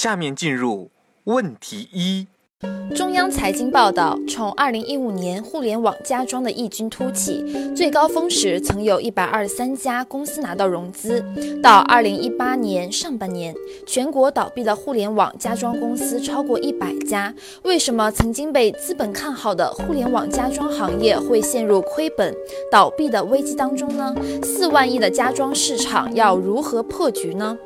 下面进入问题一。中央财经报道，从2015年互联网家装的异军突起，最高峰时曾有一百二十三家公司拿到融资，到2018年上半年，全国倒闭的互联网家装公司超过一百家。为什么曾经被资本看好的互联网家装行业会陷入亏本、倒闭的危机当中呢？四万亿的家装市场要如何破局呢？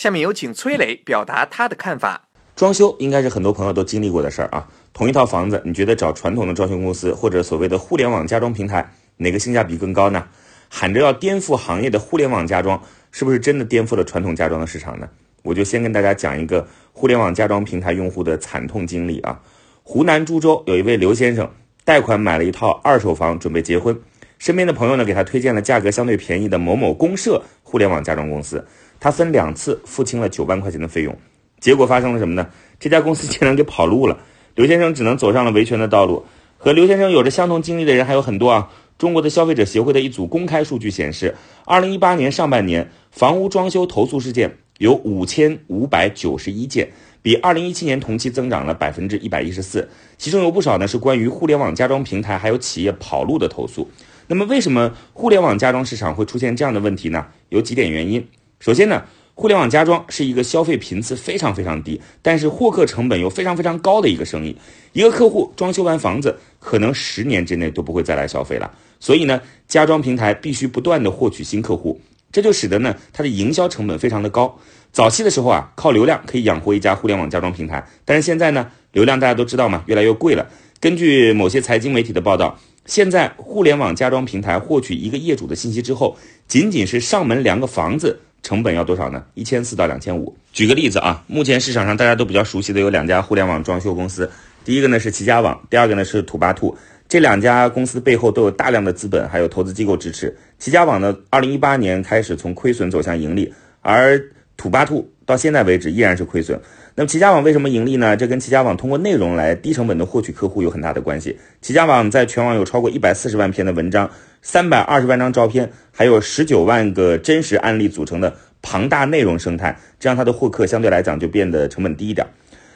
下面有请崔磊表达他的看法。装修应该是很多朋友都经历过的事儿啊。同一套房子，你觉得找传统的装修公司或者所谓的互联网家装平台，哪个性价比更高呢？喊着要颠覆行业的互联网家装，是不是真的颠覆了传统家装的市场呢？我就先跟大家讲一个互联网家装平台用户的惨痛经历啊。湖南株洲有一位刘先生，贷款买了一套二手房，准备结婚，身边的朋友呢给他推荐了价格相对便宜的某某公社互联网家装公司，他分两次付清了九万块钱的费用。结果发生了什么呢？这家公司竟然给跑路了，刘先生只能走上了维权的道路。和刘先生有着相同经历的人还有很多啊。中国的消费者协会的一组公开数据显示，二零一八年上半年房屋装修投诉事件有五千五百九十一件，比二零一七年同期增长了百分之一百一十四。其中有不少呢是关于互联网家装平台还有企业跑路的投诉。那么，为什么互联网家装市场会出现这样的问题呢？有几点原因。首先呢。互联网家装是一个消费频次非常非常低，但是获客成本又非常非常高的一个生意。一个客户装修完房子，可能十年之内都不会再来消费了。所以呢，家装平台必须不断的获取新客户，这就使得呢，它的营销成本非常的高。早期的时候啊，靠流量可以养活一家互联网家装平台，但是现在呢，流量大家都知道嘛，越来越贵了。根据某些财经媒体的报道，现在互联网家装平台获取一个业主的信息之后，仅仅是上门量个房子。成本要多少呢？一千四到两千五。举个例子啊，目前市场上大家都比较熟悉的有两家互联网装修公司，第一个呢是齐家网，第二个呢是土巴兔。这两家公司背后都有大量的资本，还有投资机构支持。齐家网呢，二零一八年开始从亏损走向盈利，而土巴兔到现在为止依然是亏损。那么齐家网为什么盈利呢？这跟齐家网通过内容来低成本的获取客户有很大的关系。齐家网在全网有超过一百四十万篇的文章。三百二十万张照片，还有十九万个真实案例组成的庞大内容生态，这样它的获客相对来讲就变得成本低一点。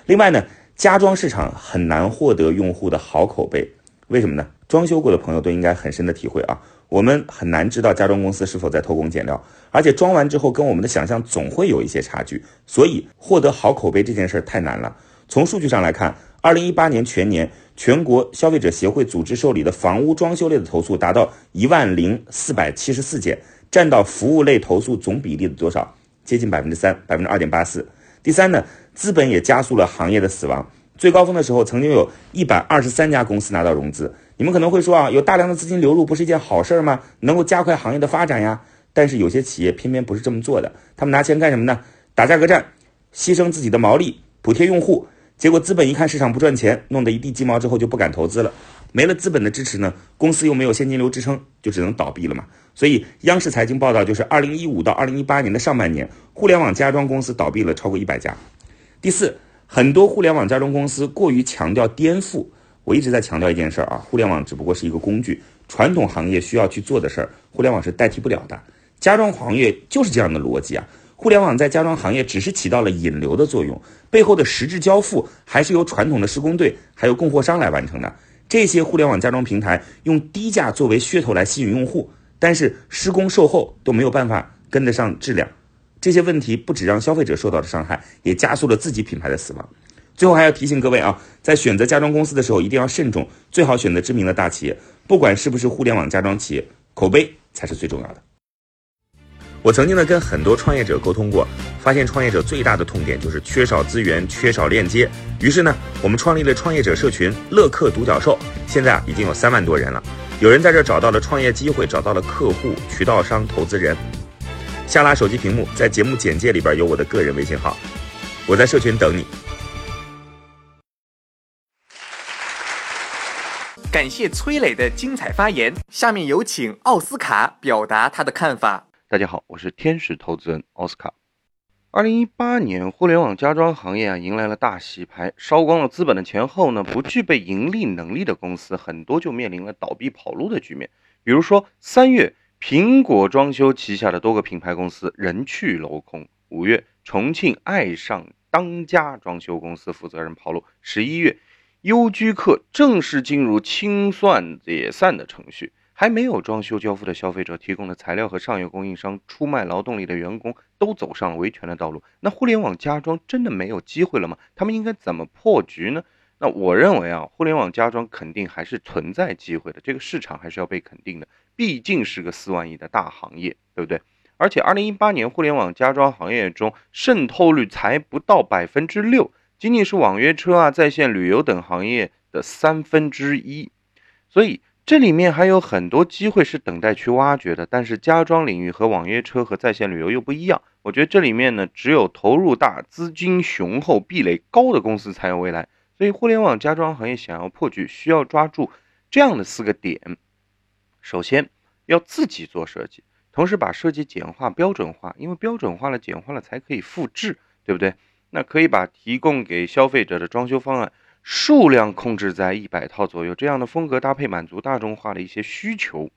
另外呢，家装市场很难获得用户的好口碑，为什么呢？装修过的朋友都应该很深的体会啊，我们很难知道家装公司是否在偷工减料，而且装完之后跟我们的想象总会有一些差距，所以获得好口碑这件事儿太难了。从数据上来看，二零一八年全年。全国消费者协会组织受理的房屋装修类的投诉达到一万零四百七十四件，占到服务类投诉总比例的多少？接近百分之三，百分之二点八四。第三呢，资本也加速了行业的死亡。最高峰的时候，曾经有一百二十三家公司拿到融资。你们可能会说啊，有大量的资金流入不是一件好事儿吗？能够加快行业的发展呀。但是有些企业偏偏不是这么做的，他们拿钱干什么呢？打价格战，牺牲自己的毛利，补贴用户。结果资本一看市场不赚钱，弄得一地鸡毛之后就不敢投资了。没了资本的支持呢，公司又没有现金流支撑，就只能倒闭了嘛。所以央视财经报道，就是二零一五到二零一八年的上半年，互联网家装公司倒闭了超过一百家。第四，很多互联网家装公司过于强调颠覆。我一直在强调一件事儿啊，互联网只不过是一个工具，传统行业需要去做的事儿，互联网是代替不了的。家装行业就是这样的逻辑啊。互联网在家装行业只是起到了引流的作用，背后的实质交付还是由传统的施工队还有供货商来完成的。这些互联网家装平台用低价作为噱头来吸引用户，但是施工售后都没有办法跟得上质量。这些问题不止让消费者受到了伤害，也加速了自己品牌的死亡。最后还要提醒各位啊，在选择家装公司的时候一定要慎重，最好选择知名的大企业，不管是不是互联网家装企业，口碑才是最重要的。我曾经呢跟很多创业者沟通过，发现创业者最大的痛点就是缺少资源、缺少链接。于是呢，我们创立了创业者社群“乐客独角兽”，现在啊已经有三万多人了。有人在这找到了创业机会，找到了客户、渠道商、投资人。下拉手机屏幕，在节目简介里边有我的个人微信号，我在社群等你。感谢崔磊的精彩发言。下面有请奥斯卡表达他的看法。大家好，我是天使投资人奥斯卡。二零一八年，互联网家装行业啊迎来了大洗牌，烧光了资本的钱后呢，不具备盈利能力的公司很多就面临了倒闭跑路的局面。比如说，三月，苹果装修旗下的多个品牌公司人去楼空；五月，重庆爱上当家装修公司负责人跑路；十一月，优居客正式进入清算解散的程序。还没有装修交付的消费者提供的材料和上游供应商出卖劳动力的员工都走上了维权的道路。那互联网家装真的没有机会了吗？他们应该怎么破局呢？那我认为啊，互联网家装肯定还是存在机会的，这个市场还是要被肯定的，毕竟是个四万亿的大行业，对不对？而且二零一八年互联网家装行业中渗透率才不到百分之六，仅仅是网约车啊、在线旅游等行业的三分之一，所以。这里面还有很多机会是等待去挖掘的，但是家装领域和网约车和在线旅游又不一样。我觉得这里面呢，只有投入大、资金雄厚、壁垒高的公司才有未来。所以，互联网家装行业想要破局，需要抓住这样的四个点：首先，要自己做设计，同时把设计简化、标准化，因为标准化了、简化了才可以复制，对不对？那可以把提供给消费者的装修方案。数量控制在一百套左右，这样的风格搭配满足大众化的一些需求。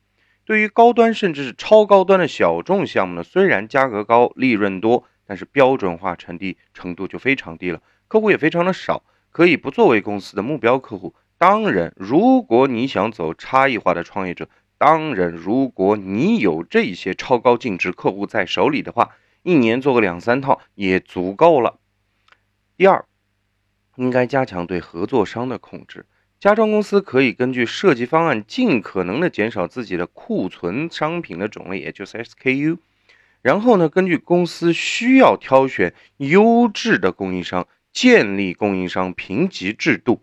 对于高端甚至是超高端的小众项目呢，虽然价格高、利润多，但是标准化程度程度就非常低了，客户也非常的少，可以不作为公司的目标客户。当然，如果你想走差异化的创业者，当然，如果你有这些超高净值客户在手里的话，一年做个两三套也足够了。第二。应该加强对合作商的控制。家装公司可以根据设计方案，尽可能的减少自己的库存商品的种类，也就是 SKU。然后呢，根据公司需要挑选优质的供应商，建立供应商评级制度。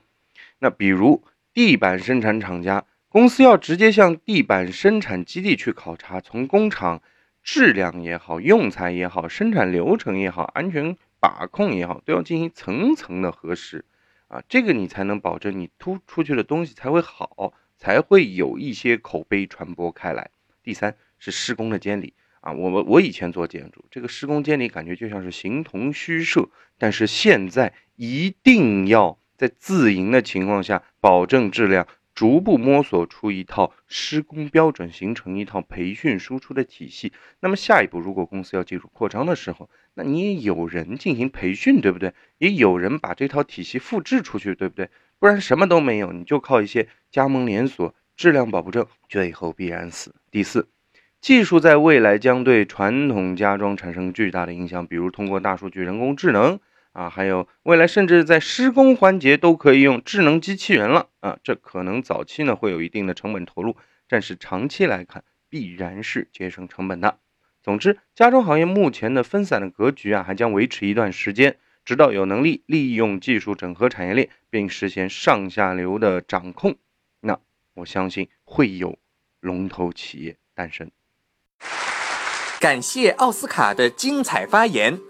那比如地板生产厂家，公司要直接向地板生产基地去考察，从工厂质量也好，用材也好，生产流程也好，安全。把控也好，都要进行层层的核实啊，这个你才能保证你突出去的东西才会好，才会有一些口碑传播开来。第三是施工的监理啊，我们我以前做建筑，这个施工监理感觉就像是形同虚设，但是现在一定要在自营的情况下保证质量。逐步摸索出一套施工标准，形成一套培训输出的体系。那么下一步，如果公司要进入扩张的时候，那你也有人进行培训，对不对？也有人把这套体系复制出去，对不对？不然什么都没有，你就靠一些加盟连锁，质量保不正，最后必然死。第四，技术在未来将对传统家装产生巨大的影响，比如通过大数据、人工智能。啊，还有未来甚至在施工环节都可以用智能机器人了啊！这可能早期呢会有一定的成本投入，但是长期来看必然是节省成本的。总之，家装行业目前的分散的格局啊，还将维持一段时间，直到有能力利用技术整合产业链，并实现上下游的掌控，那我相信会有龙头企业诞生。感谢奥斯卡的精彩发言。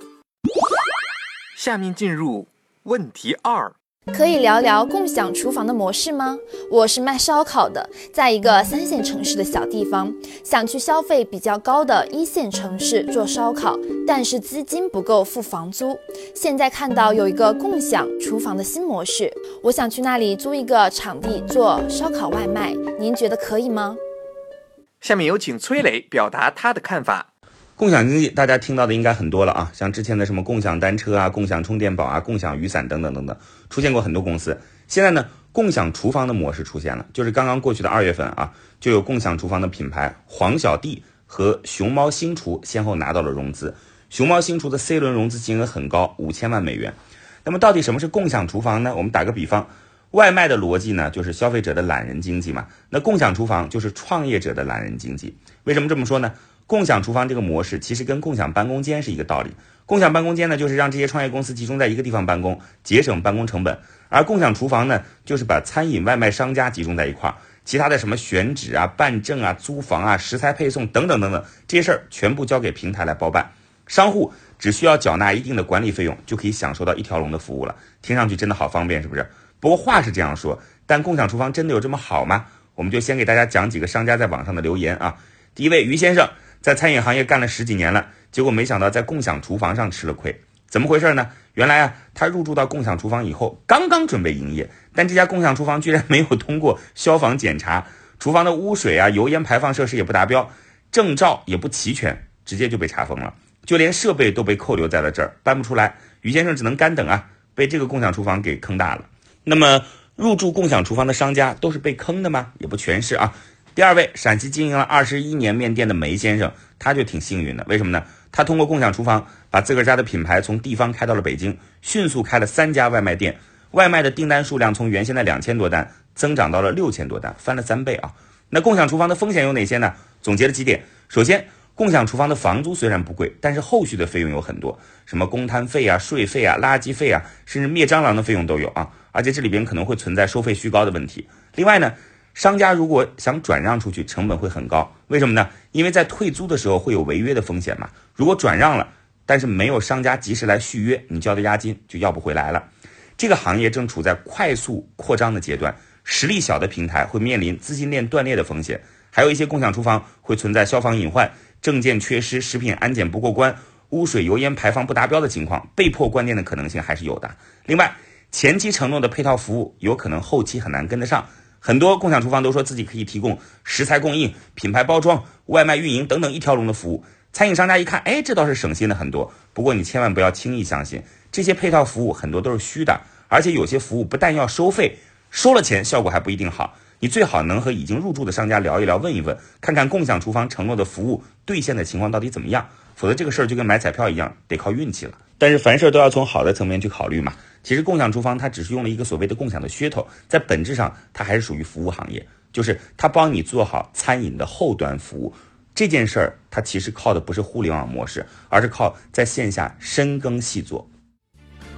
下面进入问题二，可以聊聊共享厨房的模式吗？我是卖烧烤的，在一个三线城市的小地方，想去消费比较高的一线城市做烧烤，但是资金不够付房租。现在看到有一个共享厨房的新模式，我想去那里租一个场地做烧烤外卖，您觉得可以吗？下面有请崔磊表达他的看法。共享经济，大家听到的应该很多了啊，像之前的什么共享单车啊、共享充电宝啊、共享雨伞等等等等，出现过很多公司。现在呢，共享厨房的模式出现了，就是刚刚过去的二月份啊，就有共享厨房的品牌黄小弟和熊猫新厨先后拿到了融资。熊猫新厨的 C 轮融资金额很高，五千万美元。那么到底什么是共享厨房呢？我们打个比方，外卖的逻辑呢，就是消费者的懒人经济嘛。那共享厨房就是创业者的懒人经济。为什么这么说呢？共享厨房这个模式其实跟共享办公间是一个道理。共享办公间呢，就是让这些创业公司集中在一个地方办公，节省办公成本；而共享厨房呢，就是把餐饮外卖商家集中在一块儿，其他的什么选址啊、办证啊、租房啊、食材配送等等等等这些事儿，全部交给平台来包办。商户只需要缴纳一定的管理费用，就可以享受到一条龙的服务了。听上去真的好方便，是不是？不过话是这样说，但共享厨房真的有这么好吗？我们就先给大家讲几个商家在网上的留言啊。第一位于先生在餐饮行业干了十几年了，结果没想到在共享厨房上吃了亏，怎么回事呢？原来啊，他入驻到共享厨房以后，刚刚准备营业，但这家共享厨房居然没有通过消防检查，厨房的污水啊、油烟排放设施也不达标，证照也不齐全，直接就被查封了，就连设备都被扣留在了这儿，搬不出来。于先生只能干等啊，被这个共享厨房给坑大了。那么。入驻共享厨房的商家都是被坑的吗？也不全是啊。第二位，陕西经营了二十一年面店的梅先生，他就挺幸运的。为什么呢？他通过共享厨房把自个儿家的品牌从地方开到了北京，迅速开了三家外卖店，外卖的订单数量从原先的两千多单增长到了六千多单，翻了三倍啊。那共享厨房的风险有哪些呢？总结了几点。首先，共享厨房的房租虽然不贵，但是后续的费用有很多，什么公摊费啊、税费啊、垃圾费啊，甚至灭蟑螂的费用都有啊。而且这里边可能会存在收费虚高的问题。另外呢，商家如果想转让出去，成本会很高。为什么呢？因为在退租的时候会有违约的风险嘛。如果转让了，但是没有商家及时来续约，你交的押金就要不回来了。这个行业正处在快速扩张的阶段，实力小的平台会面临资金链断裂的风险，还有一些共享厨房会存在消防隐患、证件缺失、食品安检不过关、污水油烟排放不达标的情况，被迫关店的可能性还是有的。另外，前期承诺的配套服务有可能后期很难跟得上，很多共享厨房都说自己可以提供食材供应、品牌包装、外卖运营等等一条龙的服务。餐饮商家一看，哎，这倒是省心了很多。不过你千万不要轻易相信，这些配套服务很多都是虚的，而且有些服务不但要收费，收了钱效果还不一定好。你最好能和已经入驻的商家聊一聊，问一问，看看共享厨房承诺的服务兑现的情况到底怎么样。否则这个事儿就跟买彩票一样，得靠运气了。但是凡事都要从好的层面去考虑嘛。其实共享厨房它只是用了一个所谓的共享的噱头，在本质上它还是属于服务行业，就是它帮你做好餐饮的后端服务这件事儿，它其实靠的不是互联网模式，而是靠在线下深耕细作。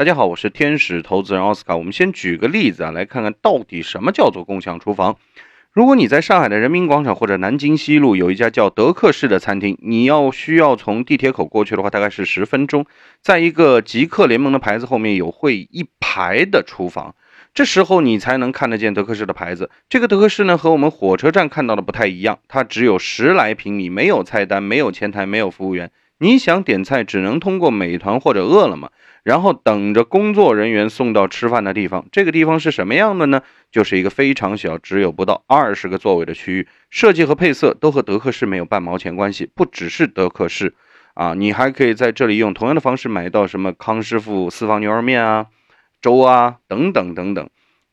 大家好，我是天使投资人奥斯卡。我们先举个例子啊，来看看到底什么叫做共享厨房。如果你在上海的人民广场或者南京西路有一家叫德克士的餐厅，你要需要从地铁口过去的话，大概是十分钟。在一个极客联盟的牌子后面有会一排的厨房，这时候你才能看得见德克士的牌子。这个德克士呢，和我们火车站看到的不太一样，它只有十来平米，没有菜单，没有前台，没有服务员。你想点菜，只能通过美团或者饿了么。然后等着工作人员送到吃饭的地方。这个地方是什么样的呢？就是一个非常小，只有不到二十个座位的区域。设计和配色都和德克士没有半毛钱关系。不只是德克士啊，你还可以在这里用同样的方式买到什么康师傅私房牛肉面啊、粥啊等等等等。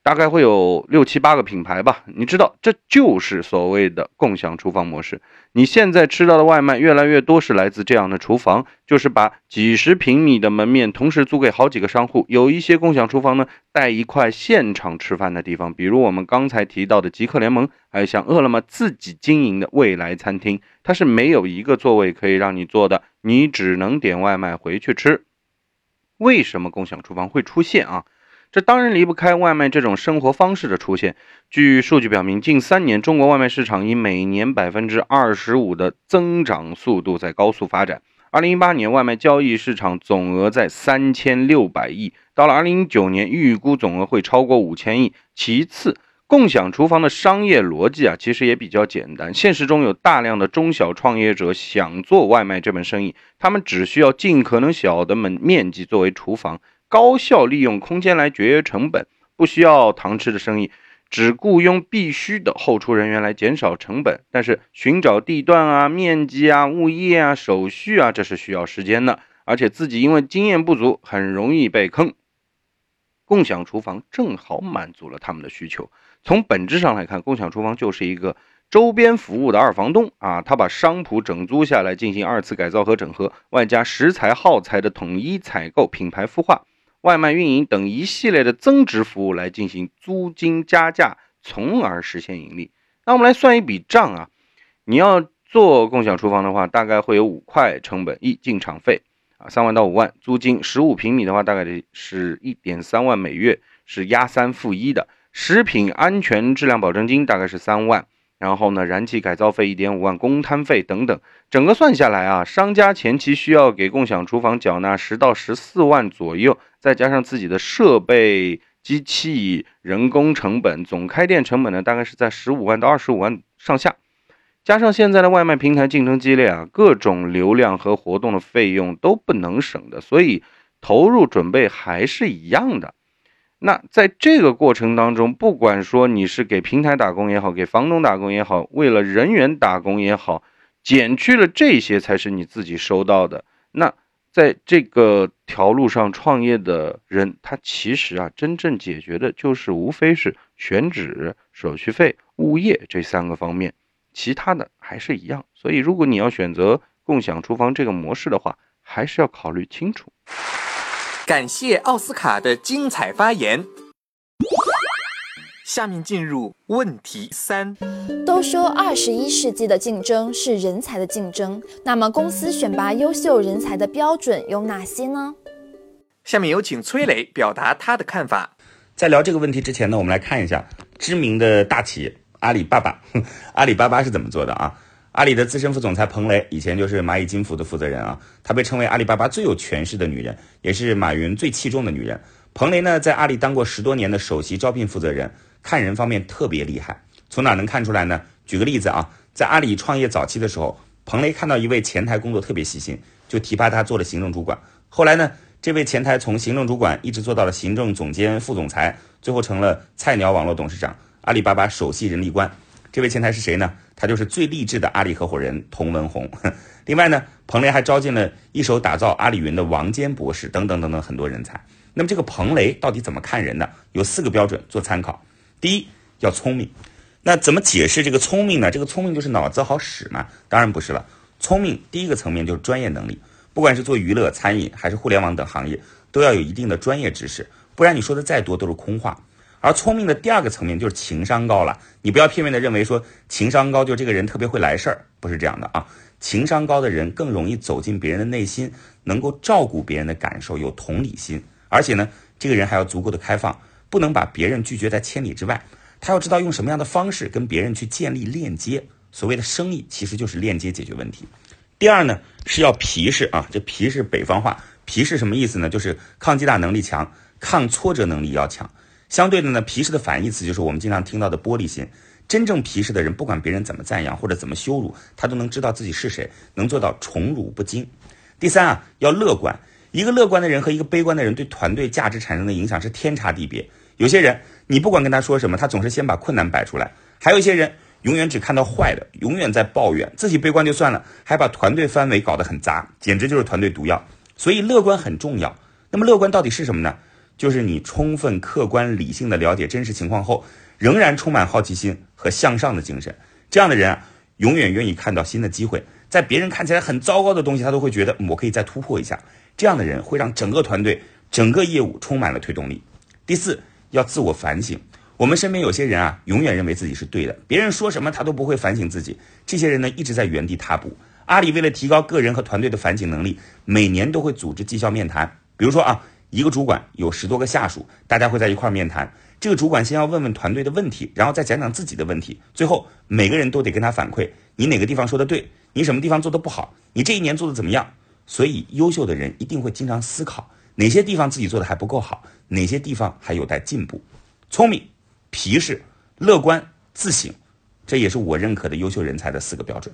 大概会有六七八个品牌吧，你知道，这就是所谓的共享厨房模式。你现在吃到的外卖越来越多是来自这样的厨房，就是把几十平米的门面同时租给好几个商户。有一些共享厨房呢，带一块现场吃饭的地方，比如我们刚才提到的极客联盟，还有像饿了么自己经营的未来餐厅，它是没有一个座位可以让你坐的，你只能点外卖回去吃。为什么共享厨房会出现啊？这当然离不开外卖这种生活方式的出现。据数据表明，近三年中国外卖市场以每年百分之二十五的增长速度在高速发展。二零一八年，外卖交易市场总额在三千六百亿，到了二零一九年，预估总额会超过五千亿。其次，共享厨房的商业逻辑啊，其实也比较简单。现实中有大量的中小创业者想做外卖这门生意，他们只需要尽可能小的门面积作为厨房。高效利用空间来节约成本，不需要堂吃的生意，只雇佣必须的后厨人员来减少成本。但是寻找地段啊、面积啊、物业啊、手续啊，这是需要时间的，而且自己因为经验不足，很容易被坑。共享厨房正好满足了他们的需求。从本质上来看，共享厨房就是一个周边服务的二房东啊，他把商铺整租下来进行二次改造和整合，外加食材耗材的统一采购、品牌孵化。外卖运营等一系列的增值服务来进行租金加价，从而实现盈利。那我们来算一笔账啊，你要做共享厨房的话，大概会有五块成本：一进场费啊，三万到五万；租金十五平米的话，大概得是一点三万每月，是押三付一的；食品安全质量保证金大概是三万。然后呢，燃气改造费一点五万，公摊费等等，整个算下来啊，商家前期需要给共享厨房缴纳十到十四万左右，再加上自己的设备、机器、人工成本，总开店成本呢，大概是在十五万到二十五万上下。加上现在的外卖平台竞争激烈啊，各种流量和活动的费用都不能省的，所以投入准备还是一样的。那在这个过程当中，不管说你是给平台打工也好，给房东打工也好，为了人员打工也好，减去了这些才是你自己收到的。那在这个条路上创业的人，他其实啊，真正解决的就是无非是选址、手续费、物业这三个方面，其他的还是一样。所以，如果你要选择共享厨房这个模式的话，还是要考虑清楚。感谢奥斯卡的精彩发言。下面进入问题三。都说二十一世纪的竞争是人才的竞争，那么公司选拔优秀人才的标准有哪些呢？下面有请崔磊表达他的看法。在聊这个问题之前呢，我们来看一下知名的大企业阿里巴巴，阿里巴巴是怎么做的啊？阿里的资深副总裁彭雷以前就是蚂蚁金服的负责人啊，她被称为阿里巴巴最有权势的女人，也是马云最器重的女人。彭雷呢，在阿里当过十多年的首席招聘负责人，看人方面特别厉害。从哪能看出来呢？举个例子啊，在阿里创业早期的时候，彭雷看到一位前台工作特别细心，就提拔他做了行政主管。后来呢，这位前台从行政主管一直做到了行政总监、副总裁，最后成了菜鸟网络董事长，阿里巴巴首席人力官。这位前台是谁呢？他就是最励志的阿里合伙人童文红。另外呢，彭雷还招进了一手打造阿里云的王坚博士等等等等很多人才。那么这个彭雷到底怎么看人呢？有四个标准做参考。第一，要聪明。那怎么解释这个聪明呢？这个聪明就是脑子好使吗？当然不是了。聪明第一个层面就是专业能力，不管是做娱乐、餐饮还是互联网等行业，都要有一定的专业知识，不然你说的再多都是空话。而聪明的第二个层面就是情商高了，你不要片面的认为说情商高就这个人特别会来事儿，不是这样的啊。情商高的人更容易走进别人的内心，能够照顾别人的感受，有同理心，而且呢，这个人还要足够的开放，不能把别人拒绝在千里之外。他要知道用什么样的方式跟别人去建立链接。所谓的生意其实就是链接解决问题。第二呢是要皮实啊，这皮是北方话，皮是什么意思呢？就是抗击打能力强，抗挫折能力要强。相对的呢，皮实的反义词就是我们经常听到的玻璃心。真正皮实的人，不管别人怎么赞扬或者怎么羞辱，他都能知道自己是谁，能做到宠辱不惊。第三啊，要乐观。一个乐观的人和一个悲观的人对团队价值产生的影响是天差地别。有些人，你不管跟他说什么，他总是先把困难摆出来；还有一些人，永远只看到坏的，永远在抱怨，自己悲观就算了，还把团队氛围搞得很杂，简直就是团队毒药。所以乐观很重要。那么乐观到底是什么呢？就是你充分、客观、理性的了解真实情况后，仍然充满好奇心和向上的精神。这样的人啊，永远愿意看到新的机会，在别人看起来很糟糕的东西，他都会觉得我可以再突破一下。这样的人会让整个团队、整个业务充满了推动力。第四，要自我反省。我们身边有些人啊，永远认为自己是对的，别人说什么他都不会反省自己。这些人呢，一直在原地踏步。阿里为了提高个人和团队的反省能力，每年都会组织绩效面谈。比如说啊。一个主管有十多个下属，大家会在一块面谈。这个主管先要问问团队的问题，然后再讲讲自己的问题。最后每个人都得跟他反馈，你哪个地方说的对，你什么地方做的不好，你这一年做的怎么样。所以优秀的人一定会经常思考哪些地方自己做的还不够好，哪些地方还有待进步。聪明、皮实、乐观、自省，这也是我认可的优秀人才的四个标准。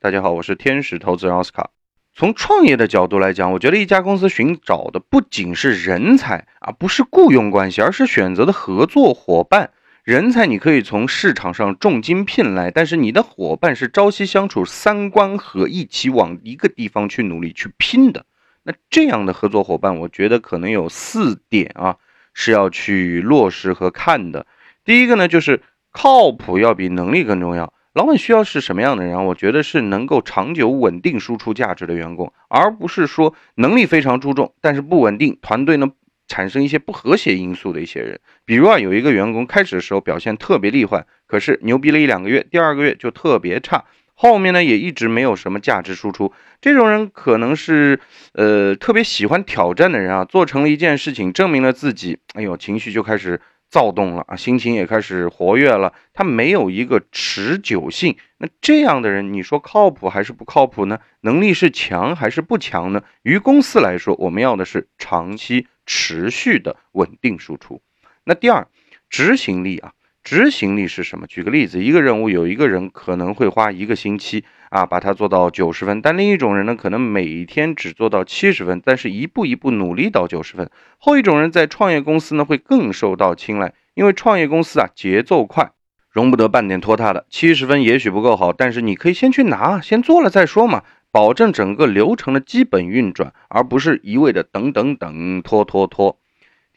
大家好，我是天使投资人奥斯卡。从创业的角度来讲，我觉得一家公司寻找的不仅是人才啊，不是雇佣关系，而是选择的合作伙伴。人才你可以从市场上重金聘来，但是你的伙伴是朝夕相处、三观合，一起往一个地方去努力去拼的。那这样的合作伙伴，我觉得可能有四点啊，是要去落实和看的。第一个呢，就是靠谱要比能力更重要。老板需要是什么样的人？我觉得是能够长久稳定输出价值的员工，而不是说能力非常出众，但是不稳定，团队呢产生一些不和谐因素的一些人。比如啊，有一个员工开始的时候表现特别厉害，可是牛逼了一两个月，第二个月就特别差，后面呢也一直没有什么价值输出。这种人可能是呃特别喜欢挑战的人啊，做成了一件事情，证明了自己，哎呦，情绪就开始。躁动了啊，心情也开始活跃了，他没有一个持久性。那这样的人，你说靠谱还是不靠谱呢？能力是强还是不强呢？于公司来说，我们要的是长期持续的稳定输出。那第二，执行力啊。执行力是什么？举个例子，一个任务有一个人可能会花一个星期啊，把它做到九十分，但另一种人呢，可能每天只做到七十分，但是一步一步努力到九十分。后一种人在创业公司呢，会更受到青睐，因为创业公司啊节奏快，容不得半点拖沓的。七十分也许不够好，但是你可以先去拿，先做了再说嘛，保证整个流程的基本运转，而不是一味的等等等拖拖拖。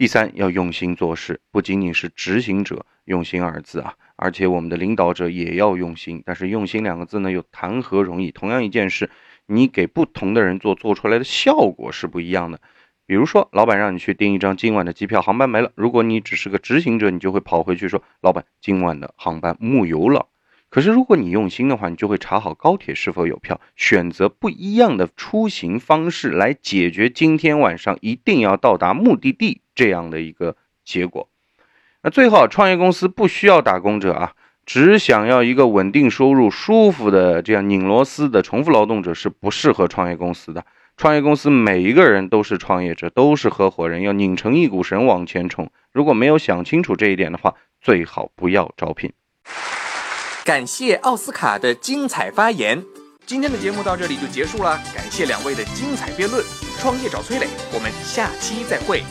第三，要用心做事，不仅仅是执行者用心二字啊，而且我们的领导者也要用心。但是用心两个字呢，又谈何容易？同样一件事，你给不同的人做，做出来的效果是不一样的。比如说，老板让你去订一张今晚的机票，航班没了。如果你只是个执行者，你就会跑回去说，老板，今晚的航班木有了。可是，如果你用心的话，你就会查好高铁是否有票，选择不一样的出行方式来解决今天晚上一定要到达目的地这样的一个结果。那最后，创业公司不需要打工者啊，只想要一个稳定收入、舒服的这样拧螺丝的重复劳动者是不适合创业公司的。创业公司每一个人都是创业者，都是合伙人，要拧成一股绳往前冲。如果没有想清楚这一点的话，最好不要招聘。感谢奥斯卡的精彩发言，今天的节目到这里就结束了。感谢两位的精彩辩论，创业找崔磊，我们下期再会。